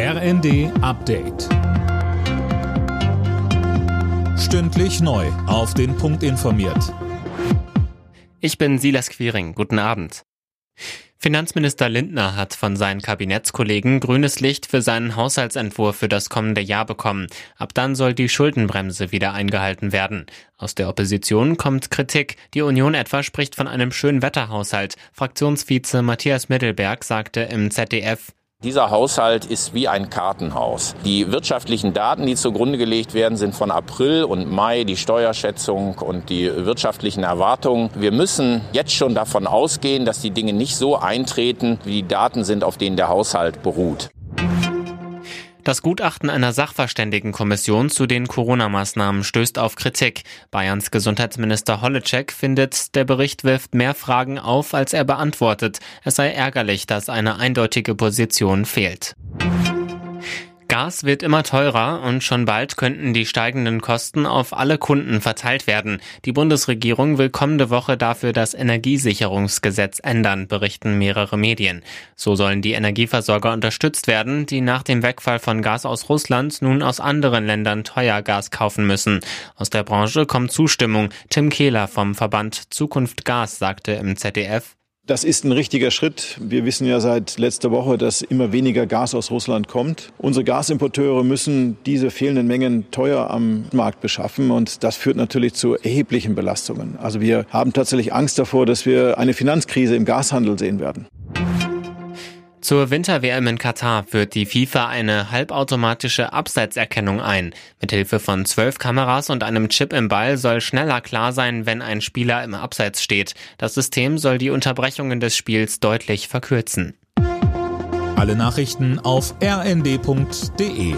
RND Update. Stündlich neu. Auf den Punkt informiert. Ich bin Silas Quiring. Guten Abend. Finanzminister Lindner hat von seinen Kabinettskollegen grünes Licht für seinen Haushaltsentwurf für das kommende Jahr bekommen. Ab dann soll die Schuldenbremse wieder eingehalten werden. Aus der Opposition kommt Kritik. Die Union etwa spricht von einem schönen Wetterhaushalt. Fraktionsvize Matthias Mittelberg sagte im ZDF, dieser Haushalt ist wie ein Kartenhaus. Die wirtschaftlichen Daten, die zugrunde gelegt werden, sind von April und Mai, die Steuerschätzung und die wirtschaftlichen Erwartungen. Wir müssen jetzt schon davon ausgehen, dass die Dinge nicht so eintreten, wie die Daten sind, auf denen der Haushalt beruht. Das Gutachten einer Sachverständigenkommission zu den Corona-Maßnahmen stößt auf Kritik. Bayerns Gesundheitsminister Holleczek findet, der Bericht wirft mehr Fragen auf, als er beantwortet. Es sei ärgerlich, dass eine eindeutige Position fehlt. Gas wird immer teurer und schon bald könnten die steigenden Kosten auf alle Kunden verteilt werden. Die Bundesregierung will kommende Woche dafür das Energiesicherungsgesetz ändern, berichten mehrere Medien. So sollen die Energieversorger unterstützt werden, die nach dem Wegfall von Gas aus Russland nun aus anderen Ländern teuer Gas kaufen müssen. Aus der Branche kommt Zustimmung. Tim Kehler vom Verband Zukunft Gas sagte im ZDF, das ist ein richtiger Schritt. Wir wissen ja seit letzter Woche, dass immer weniger Gas aus Russland kommt. Unsere Gasimporteure müssen diese fehlenden Mengen teuer am Markt beschaffen und das führt natürlich zu erheblichen Belastungen. Also wir haben tatsächlich Angst davor, dass wir eine Finanzkrise im Gashandel sehen werden. Zur Winter-WM in Katar führt die FIFA eine halbautomatische Abseitserkennung ein. Mithilfe von zwölf Kameras und einem Chip im Ball soll schneller klar sein, wenn ein Spieler im Abseits steht. Das System soll die Unterbrechungen des Spiels deutlich verkürzen. Alle Nachrichten auf rnd.de